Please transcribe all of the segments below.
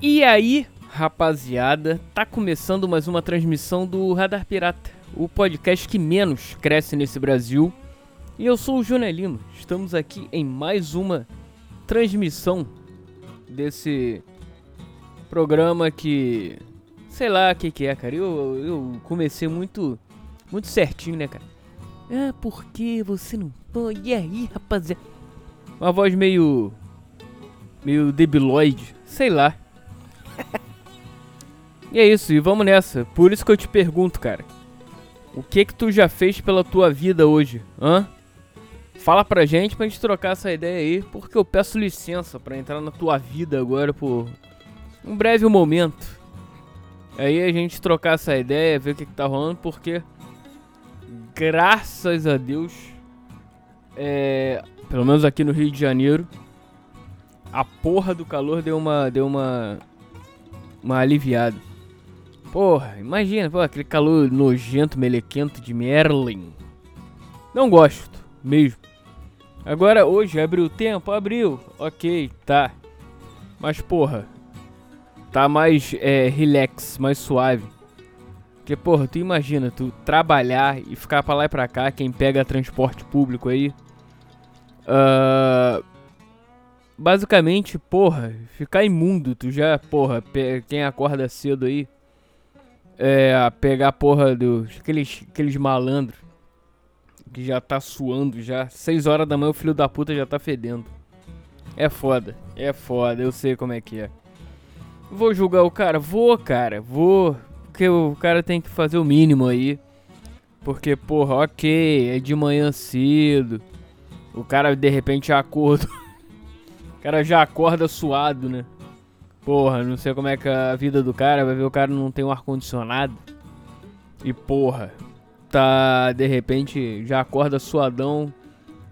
E aí, rapaziada, tá começando mais uma transmissão do Radar Pirata, o podcast que menos cresce nesse Brasil. E eu sou o Júnior Lima. Estamos aqui em mais uma transmissão desse programa que sei lá o que, que é, cara. Eu, eu comecei muito muito certinho, né, cara? Ah, por que você não pode? E aí, rapaziada? Uma voz meio meio debiloide, sei lá. e é isso, e vamos nessa. Por isso que eu te pergunto, cara. O que que tu já fez pela tua vida hoje? Hã? Fala pra gente pra gente trocar essa ideia aí, porque eu peço licença para entrar na tua vida agora por um breve momento. Aí a gente trocar essa ideia, ver o que, que tá rolando, porque graças a Deus, é, pelo menos aqui no Rio de Janeiro, a porra do calor deu uma deu uma uma aliviada. Porra, imagina, pô, aquele calor nojento, melequento de Merlin. Não gosto, mesmo. Agora, hoje, abriu o tempo? Abriu. Ok, tá. Mas, porra, tá mais é, relax, mais suave. Porque, porra, tu imagina, tu trabalhar e ficar pra lá e pra cá, quem pega transporte público aí. Uh, basicamente, porra, ficar imundo, tu já, porra, quem acorda cedo aí, é, pegar porra dos, aqueles, aqueles malandros, que já tá suando já, 6 horas da manhã o filho da puta já tá fedendo. É foda, é foda, eu sei como é que é. Vou julgar o cara? Vou, cara, vou, porque o cara tem que fazer o mínimo aí. Porque, porra, ok, é de manhã cedo. O cara de repente acorda. O cara já acorda suado, né? Porra, não sei como é que é a vida do cara. Vai ver o cara não tem um ar-condicionado. E porra, tá de repente já acorda suadão.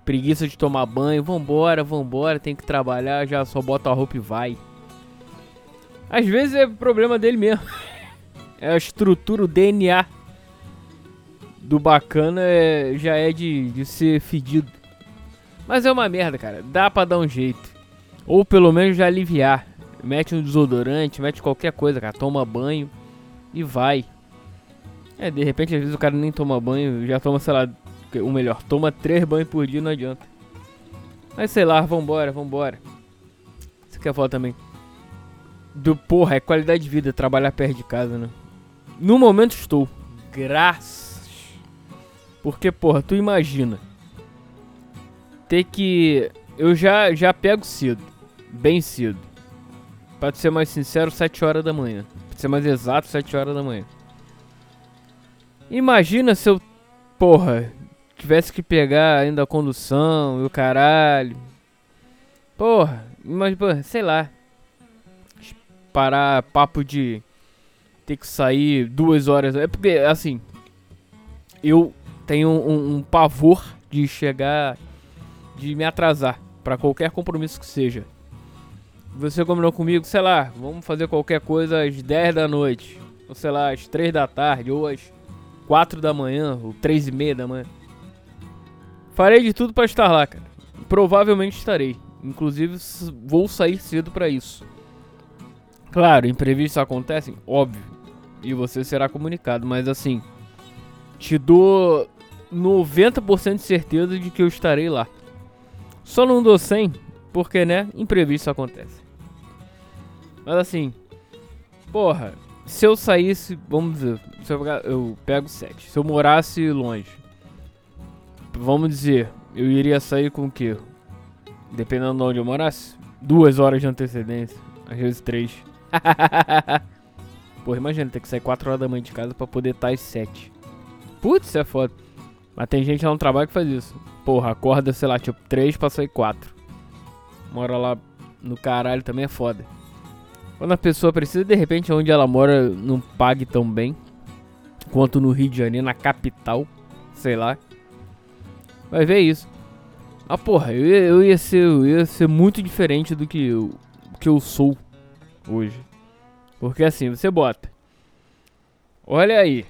Preguiça de tomar banho. Vambora, vambora, tem que trabalhar. Já só bota a roupa e vai. Às vezes é problema dele mesmo. É a estrutura, o DNA do bacana é, já é de, de ser fedido. Mas é uma merda, cara. Dá pra dar um jeito. Ou pelo menos já aliviar. Mete um desodorante, mete qualquer coisa, cara. Toma banho e vai. É, de repente às vezes o cara nem toma banho, já toma, sei lá, o melhor, toma três banhos por dia, não adianta. Mas sei lá, vambora, vambora. Você quer falar também? Do porra, é qualidade de vida trabalhar perto de casa, né? No momento estou. Graças. Porque, porra, tu imagina. Ter que. Eu já, já pego cedo bem cedo. Pra ser mais sincero, 7 horas da manhã. Pra ser mais exato, 7 horas da manhã. Imagina se eu, porra, tivesse que pegar ainda a condução e o caralho. Porra, mas, sei lá. Parar papo de ter que sair duas horas. É porque, assim, eu tenho um, um pavor de chegar, de me atrasar para qualquer compromisso que seja. Você combinou comigo, sei lá, vamos fazer qualquer coisa às 10 da noite. Ou sei lá, às 3 da tarde, ou às 4 da manhã, ou 3 e meia da manhã. Farei de tudo para estar lá, cara. Provavelmente estarei. Inclusive, vou sair cedo para isso. Claro, imprevistos acontecem, óbvio. E você será comunicado, mas assim, te dou 90% de certeza de que eu estarei lá. Só não dou 100 porque, né, imprevistos acontecem. Mas assim, porra, se eu saísse, vamos dizer, se eu, eu pego 7. Se eu morasse longe, vamos dizer, eu iria sair com o quê? Dependendo de onde eu morasse, duas horas de antecedência, às vezes três. Porra, imagina ter que sair 4 horas da manhã de casa pra poder estar às 7. Putz, é foda. Mas tem gente lá no trabalho que faz isso. Porra, acorda, sei lá, tipo 3 pra sair 4. Mora lá no caralho também é foda. Quando a pessoa precisa, de repente, onde ela mora não pague tão bem quanto no Rio de Janeiro, na capital, sei lá. Vai ver isso. Ah, porra, eu eu ia, ser, eu ia ser muito diferente do que eu, que eu sou hoje. Porque assim, você bota. Olha aí.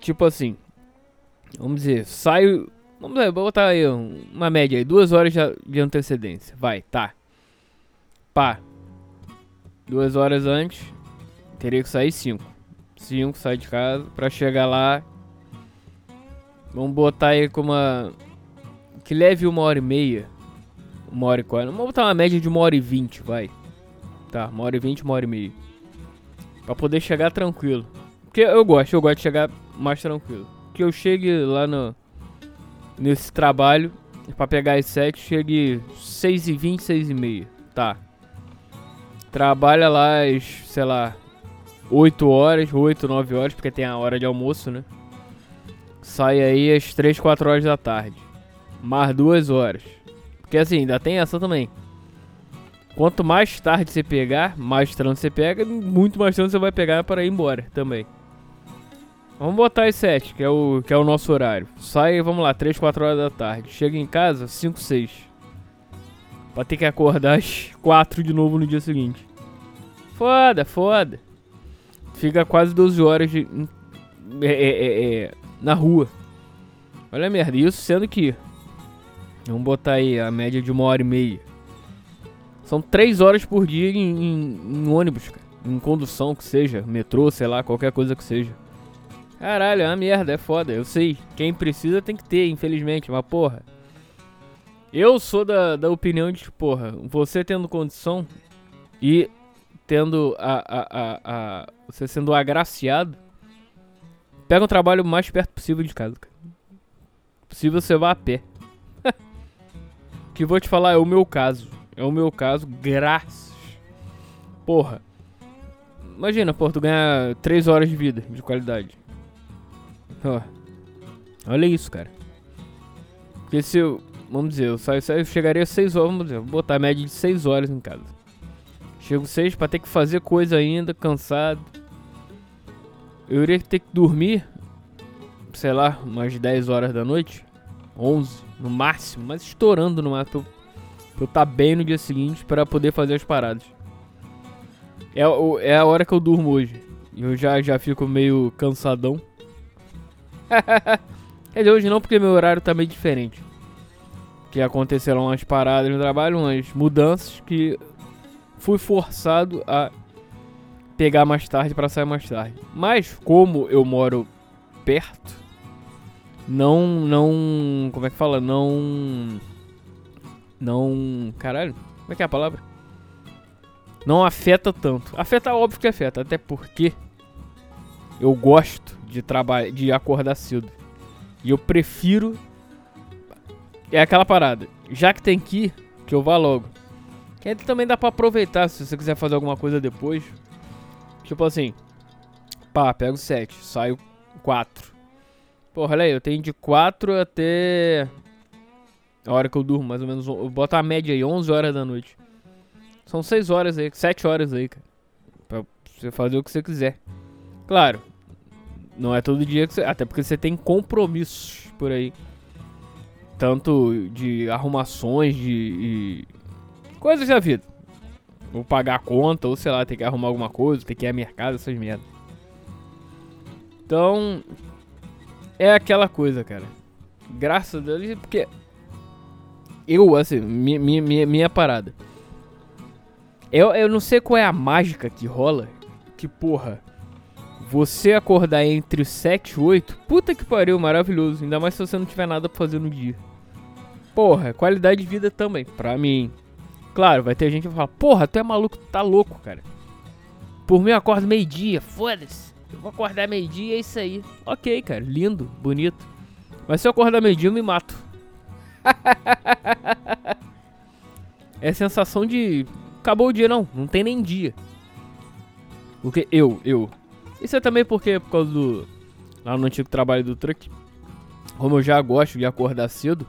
Tipo assim. Vamos dizer, saio. Vamos ver, botar aí uma média aí. Duas horas de antecedência. Vai, tá. Pá. Duas horas antes, teria que sair cinco. Cinco, sai de casa, pra chegar lá. Vamos botar aí com uma. Que leve uma hora e meia. Uma hora e quarenta. Vamos botar uma média de uma hora e vinte, vai. Tá, uma hora e vinte, uma hora e meia. Pra poder chegar tranquilo. Porque eu gosto, eu gosto de chegar mais tranquilo. Que eu chegue lá no. Nesse trabalho. Pra pegar as 7, chegue 6 e 20, 6 e meia. Tá. Trabalha lá às, sei lá, 8 horas, 8, 9 horas, porque tem a hora de almoço, né? Sai aí às 3, 4 horas da tarde. Mais 2 horas. Porque assim, ainda tem essa também. Quanto mais tarde você pegar, mais trânsito você pega, muito mais trânsito você vai pegar para ir embora também. Vamos botar as 7, que é o, que é o nosso horário. Sai, vamos lá, 3, 4 horas da tarde. Chega em casa, 5, 6. Pra ter que acordar às 4 de novo no dia seguinte. Foda, foda. Fica quase 12 horas de, é, é, é, é, na rua. Olha a merda, isso sendo que. Vamos botar aí a média de uma hora e meia. São 3 horas por dia em, em, em ônibus, cara. Em condução, que seja, metrô, sei lá, qualquer coisa que seja. Caralho, é uma merda, é foda, eu sei. Quem precisa tem que ter, infelizmente, mas porra. Eu sou da, da opinião de que, porra, você tendo condição e tendo a, a, a, a você sendo agraciado, pega um trabalho o mais perto possível de casa, cara. Possível você vá a pé. que vou te falar, é o meu caso. É o meu caso, graças. Porra. Imagina, porra, tu ganhar 3 horas de vida de qualidade. Ó. Olha isso, cara. Porque se eu. Vamos dizer, eu, saio, eu chegaria 6 horas, vamos dizer, vou botar a média de 6 horas em casa. Chego 6 pra ter que fazer coisa ainda, cansado. Eu iria ter que dormir, sei lá, umas 10 horas da noite. 11 no máximo, mas estourando no máximo. Pra eu estar tá bem no dia seguinte para poder fazer as paradas. É, é a hora que eu durmo hoje. Eu já, já fico meio cansadão. Quer dizer, hoje não, porque meu horário tá meio diferente. Que aconteceram umas paradas no trabalho, umas mudanças que fui forçado a pegar mais tarde para sair mais tarde. Mas como eu moro perto, não não, como é que fala? Não não, caralho, como é que é a palavra? Não afeta tanto. Afeta óbvio que afeta, até porque eu gosto de trabalhar, de acordar cedo. E eu prefiro é aquela parada. Já que tem que ir, que eu vá logo. Que aí também dá para aproveitar se você quiser fazer alguma coisa depois. Tipo assim, pá, pego 7, saio 4. Porra, olha aí, eu tenho de 4 até a hora que eu durmo, mais ou menos. Eu boto a média aí, 11 horas da noite. São 6 horas aí, 7 horas aí, cara. Pra você fazer o que você quiser. Claro, não é todo dia que você. Até porque você tem compromissos por aí. Tanto de arrumações, de. de coisas da vida. Ou pagar a conta, ou sei lá, ter que arrumar alguma coisa, ter que ir ao mercado, essas merdas. Então. É aquela coisa, cara. Graças a Deus, porque. Eu, assim, minha, minha, minha parada. Eu, eu não sei qual é a mágica que rola. Que porra você acordar entre 7 e 8, puta que pariu, maravilhoso. Ainda mais se você não tiver nada pra fazer no dia. Porra, qualidade de vida também, pra mim. Claro, vai ter gente que vai falar, porra, tu é maluco, tá louco, cara. Por mim eu acordo meio-dia, foda-se. Eu vou acordar meio-dia, é isso aí. Ok, cara, lindo, bonito. Mas se eu acordar meio-dia, eu me mato. é sensação de. Acabou o dia, não. Não tem nem dia. Porque eu, eu, isso é também porque, por causa do. Lá no antigo trabalho do truck, como eu já gosto de acordar cedo,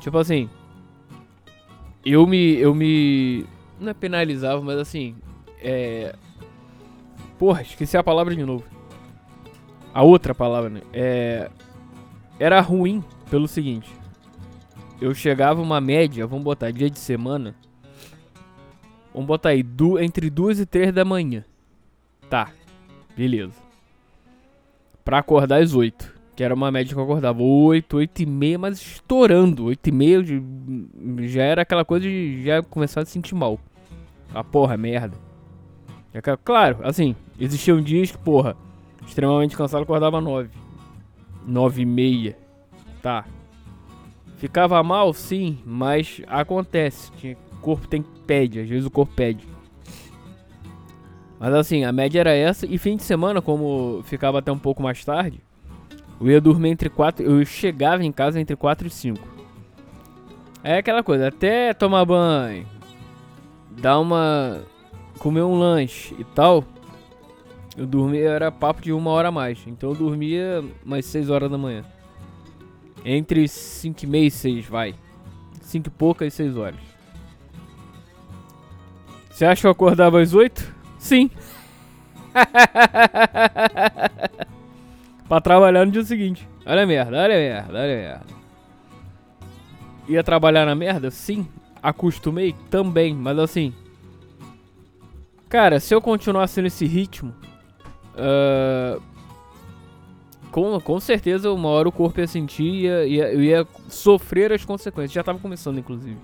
tipo assim. Eu me. Eu me. Não é penalizava, mas assim. É. Porra, esqueci a palavra de novo. A outra palavra, né? É. Era ruim pelo seguinte. Eu chegava uma média, vamos botar dia de semana. Vamos botar aí, du entre duas e três da manhã. Tá. Beleza. Pra acordar às 8. Que era uma média que eu acordava 8, 8 e meia, mas estourando. 8 e meia já era aquela coisa de já começar a sentir mal. Ah, porra, merda. É claro, assim, existiam dias que, porra, extremamente cansado, acordava 9. 9 e meia. Tá. Ficava mal, sim, mas acontece. O corpo tem pede, às vezes o corpo pede. Mas assim, a média era essa. E fim de semana, como ficava até um pouco mais tarde, eu ia dormir entre 4. Eu chegava em casa entre 4 e 5. É aquela coisa, até tomar banho, dar uma. comer um lanche e tal. Eu dormia, era papo de uma hora a mais. Então eu dormia mais 6 horas da manhã. Entre 5 e meia e 6, vai. 5 e pouca e 6 horas. Você acha que eu acordava às 8? Sim. pra trabalhar no dia seguinte. Olha a merda, olha a merda, olha a merda. Ia trabalhar na merda? Sim. Acostumei? Também, mas assim. Cara, se eu continuasse nesse ritmo. Uh, com, com certeza uma hora o corpo ia sentir e ia, ia, ia sofrer as consequências. Já tava começando, inclusive.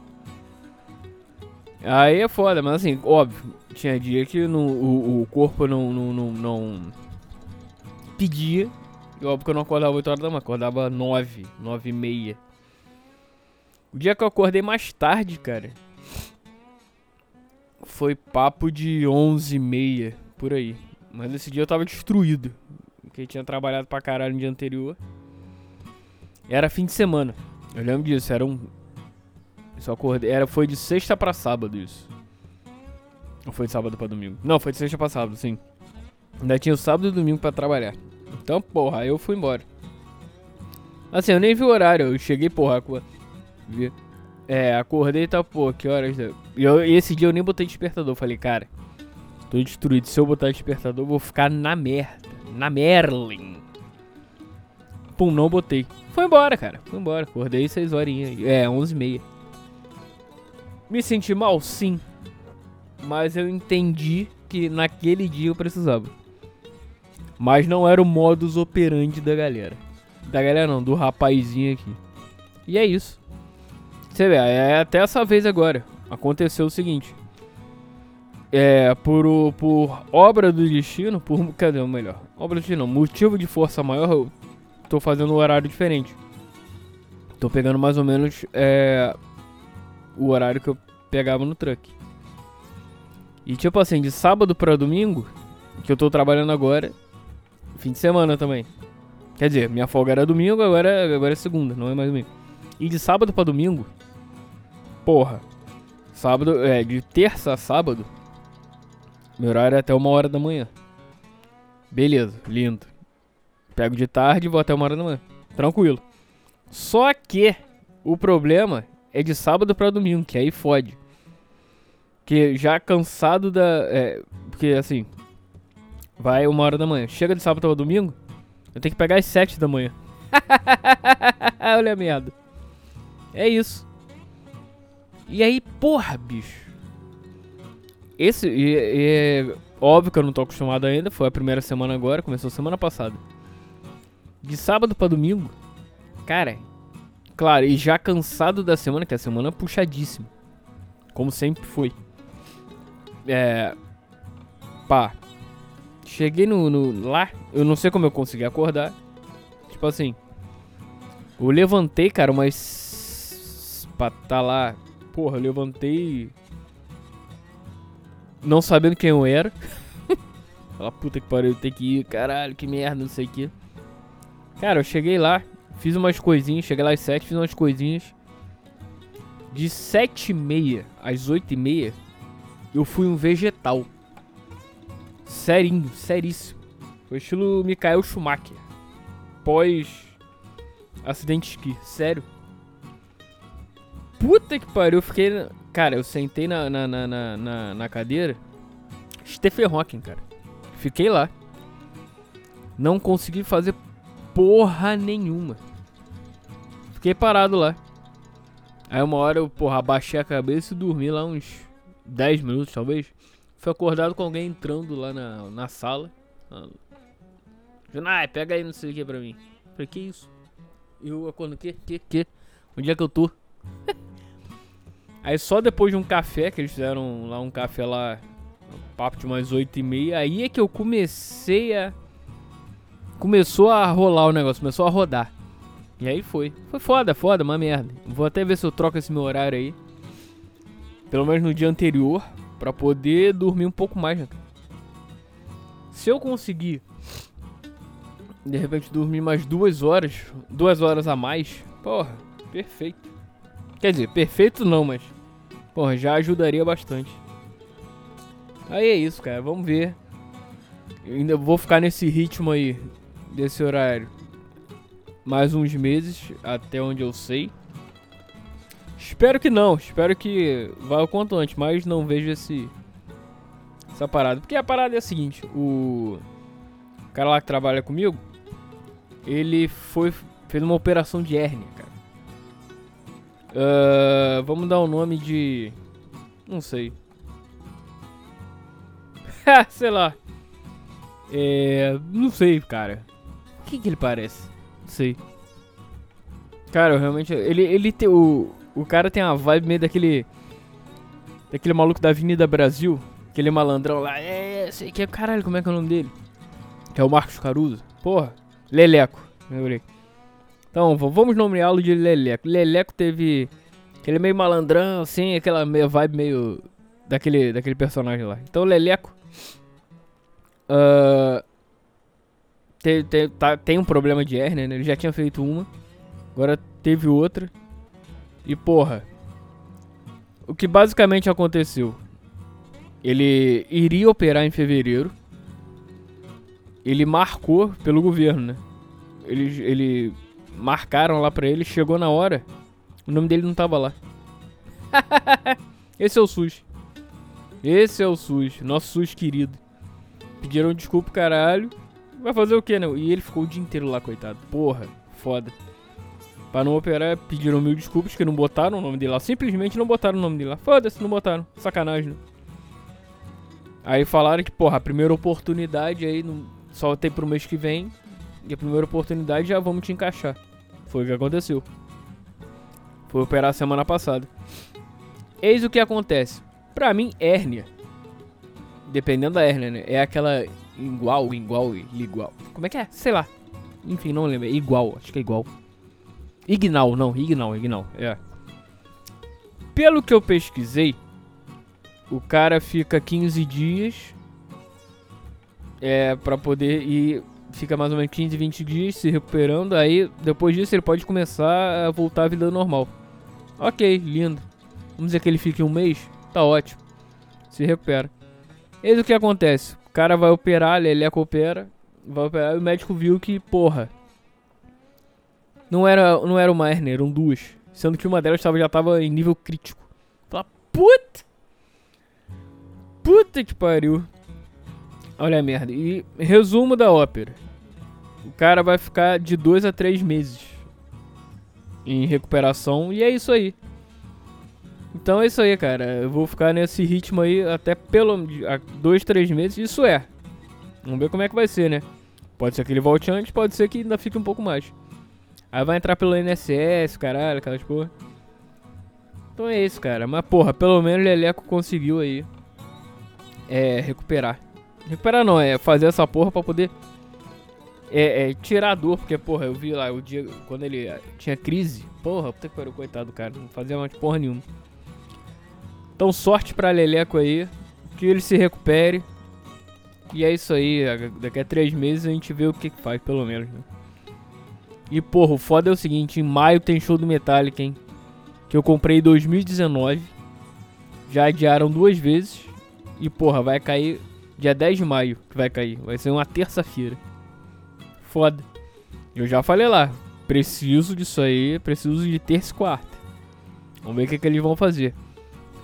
Aí é foda, mas assim, óbvio, tinha dia que no, o, o corpo não, não, não, não pedia. E óbvio que eu não acordava 8 horas da manhã, acordava 9, 9 e meia. O dia que eu acordei mais tarde, cara, foi papo de 11 e meia, por aí. Mas esse dia eu tava destruído, porque tinha trabalhado pra caralho no dia anterior. Era fim de semana, eu lembro disso, era um só acordei. Era, foi de sexta pra sábado isso. Ou foi de sábado pra domingo? Não, foi de sexta pra sábado, sim. Ainda tinha o sábado e o domingo pra trabalhar. Então, porra, aí eu fui embora. Assim, eu nem vi o horário. Eu cheguei, porra. Vi. É, acordei e tá, pô, que horas. E eu, esse dia eu nem botei despertador. Falei, cara, tô destruído. Se eu botar despertador, vou ficar na merda. Na Merlin. Pum, não botei. Foi embora, cara. Foi embora. Acordei 6 horinhas. É, 11 e meia. Me senti mal? Sim. Mas eu entendi que naquele dia eu precisava. Mas não era o modus operandi da galera. Da galera não, do rapazinho aqui. E é isso. Você vê, é até essa vez agora. Aconteceu o seguinte. É, por, por obra do destino, por. Cadê o melhor? Obra do destino, motivo de força maior, eu tô fazendo um horário diferente. Tô pegando mais ou menos é, o horário que eu pegava no truck. E tipo assim, de sábado para domingo, que eu tô trabalhando agora, fim de semana também. Quer dizer, minha folga era domingo, agora, agora é segunda, não é mais domingo. E de sábado para domingo, porra, sábado, é, de terça a sábado, meu horário é até uma hora da manhã. Beleza, lindo. Pego de tarde e vou até uma hora da manhã. Tranquilo. Só que o problema é de sábado para domingo, que aí fode. Que já cansado da. É, porque assim. Vai uma hora da manhã. Chega de sábado para domingo, eu tenho que pegar às sete da manhã. Olha a merda. É isso. E aí, porra, bicho. Esse. E, e, óbvio que eu não tô acostumado ainda. Foi a primeira semana agora, começou semana passada. De sábado para domingo, cara, Claro, e já cansado da semana, que a semana é puxadíssima. Como sempre foi. É. Pá. Cheguei no, no, lá, eu não sei como eu consegui acordar. Tipo assim. Eu levantei, cara, mas. Pra tá lá. Porra, eu levantei. Não sabendo quem eu era. Fala, puta que pariu, tem que ir, caralho, que merda, não sei o que. Cara, eu cheguei lá, Fiz umas coisinhas, cheguei lá às 7, fiz umas coisinhas. De 7 e meia às 8 e meia, eu fui um vegetal. Serinho, seríssimo. Foi estilo Michael Schumacher. Pós acidente de esqui, sério. Puta que pariu, eu fiquei. Cara, eu sentei na, na, na, na, na cadeira. Stephen Hawking, cara. Fiquei lá. Não consegui fazer porra nenhuma. Fiquei parado lá. Aí uma hora eu, porra, abaixei a cabeça e dormi lá uns 10 minutos, talvez. Fui acordado com alguém entrando lá na, na sala. Junai, pega aí não sei o que pra mim. Falei, que isso? Eu acordo, que, que, que? Onde é que eu tô? aí só depois de um café, que eles fizeram lá um café lá papo de umas 8 e meia. Aí é que eu comecei a. Começou a rolar o negócio, começou a rodar. E aí foi. Foi foda, foda, uma merda. Vou até ver se eu troco esse meu horário aí. Pelo menos no dia anterior. Pra poder dormir um pouco mais, né? Se eu conseguir. De repente dormir mais duas horas. Duas horas a mais. Porra, perfeito. Quer dizer, perfeito não, mas. Porra, já ajudaria bastante. Aí é isso, cara. Vamos ver. Eu ainda vou ficar nesse ritmo aí. Desse horário mais uns meses, até onde eu sei. Espero que não, espero que vá o quanto antes, mas não vejo esse essa parada. Porque a parada é a seguinte, o cara lá que trabalha comigo, ele foi fez uma operação de hérnia, cara. Uh, vamos dar o um nome de não sei. sei lá. É, não sei, cara. O que que ele parece? sei. Cara, realmente. Ele, ele tem. O, o cara tem uma vibe meio daquele. Daquele maluco da Avenida Brasil. Aquele malandrão lá. É, sei que é. Caralho, como é que é o nome dele? Que é o Marcos Caruso. Porra. Leleco. Lembrei. Então, vamos nomeá-lo de Leleco. Leleco teve. Aquele meio malandrão, assim, aquela meio vibe meio. Daquele, daquele personagem lá. Então, Leleco. Uh, te, te, tá, tem um problema de hérnia, né? Ele já tinha feito uma, agora teve outra. E porra, o que basicamente aconteceu? Ele iria operar em fevereiro. Ele marcou pelo governo, né? Ele, ele marcaram lá pra ele, chegou na hora, o nome dele não tava lá. Esse é o SUS. Esse é o SUS, nosso SUS querido. Pediram desculpa, caralho. Vai fazer o que, né? E ele ficou o dia inteiro lá, coitado. Porra, foda. Pra não operar, pediram mil desculpas que não botaram o nome dele lá. Simplesmente não botaram o nome dele lá. Foda-se, não botaram. Sacanagem, né? Aí falaram que, porra, a primeira oportunidade aí só tem pro mês que vem. E a primeira oportunidade já vamos te encaixar. Foi o que aconteceu. Foi operar semana passada. Eis o que acontece. Pra mim, hérnia. Dependendo da hérnia, né? É aquela igual, igual, igual. Como é que é? Sei lá. Enfim, não lembro. É igual, acho que é igual. Ignal, não, Ignal, Ignal, é. Pelo que eu pesquisei, o cara fica 15 dias é para poder ir fica mais ou menos 15, 20 dias se recuperando, aí depois disso ele pode começar a voltar à vida normal. OK, lindo. Vamos dizer que ele fique um mês, tá ótimo. Se recupera. Eis o que acontece cara vai operar, ele opera, vai operar e o médico viu que, porra, não era, não era uma hernia, eram duas. Sendo que uma delas tava, já tava em nível crítico. Fala, puta! Puta que pariu. Olha a merda. E resumo da ópera. O cara vai ficar de dois a três meses em recuperação e é isso aí. Então é isso aí, cara. Eu vou ficar nesse ritmo aí até pelo dois, três meses. Isso é. Vamos ver como é que vai ser, né? Pode ser que ele volte antes, pode ser que ainda fique um pouco mais. Aí vai entrar pelo INSS, caralho, aquelas porra. Então é isso, cara. Mas porra, pelo menos o Leleco conseguiu aí. É, recuperar. Recuperar não, é fazer essa porra pra poder. É, é tirar a dor, porque porra, eu vi lá o dia quando ele tinha crise. Porra, puta que pariu, coitado do cara. Não fazia mais porra nenhuma. Então sorte pra Leleco aí. Que ele se recupere. E é isso aí. Daqui a três meses a gente vê o que, que faz, pelo menos. Né? E porra, o foda é o seguinte: em maio tem show do Metallica, hein? Que eu comprei em 2019. Já adiaram duas vezes. E porra, vai cair dia 10 de maio. Que vai cair. Vai ser uma terça-feira. Foda. Eu já falei lá. Preciso disso aí. Preciso de terça e quarta. Vamos ver o que, que eles vão fazer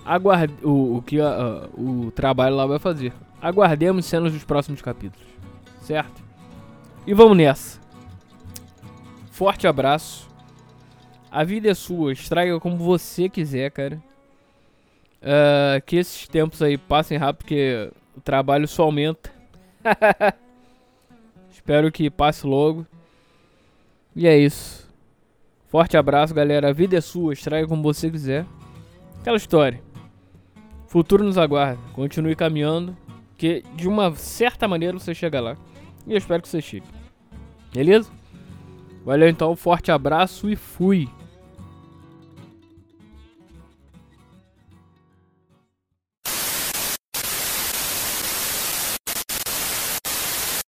aguarde o, o que a, o trabalho lá vai fazer. Aguardemos cenas dos próximos capítulos, certo? E vamos nessa. Forte abraço. A vida é sua, estraga como você quiser, cara. Uh, que esses tempos aí passem rápido, porque o trabalho só aumenta. Espero que passe logo. E é isso. Forte abraço, galera. A vida é sua, estraga como você quiser. Aquela história. Futuro nos aguarda. Continue caminhando Porque de uma certa maneira você chega lá. E eu espero que você chegue. Beleza? Valeu então, forte abraço e fui.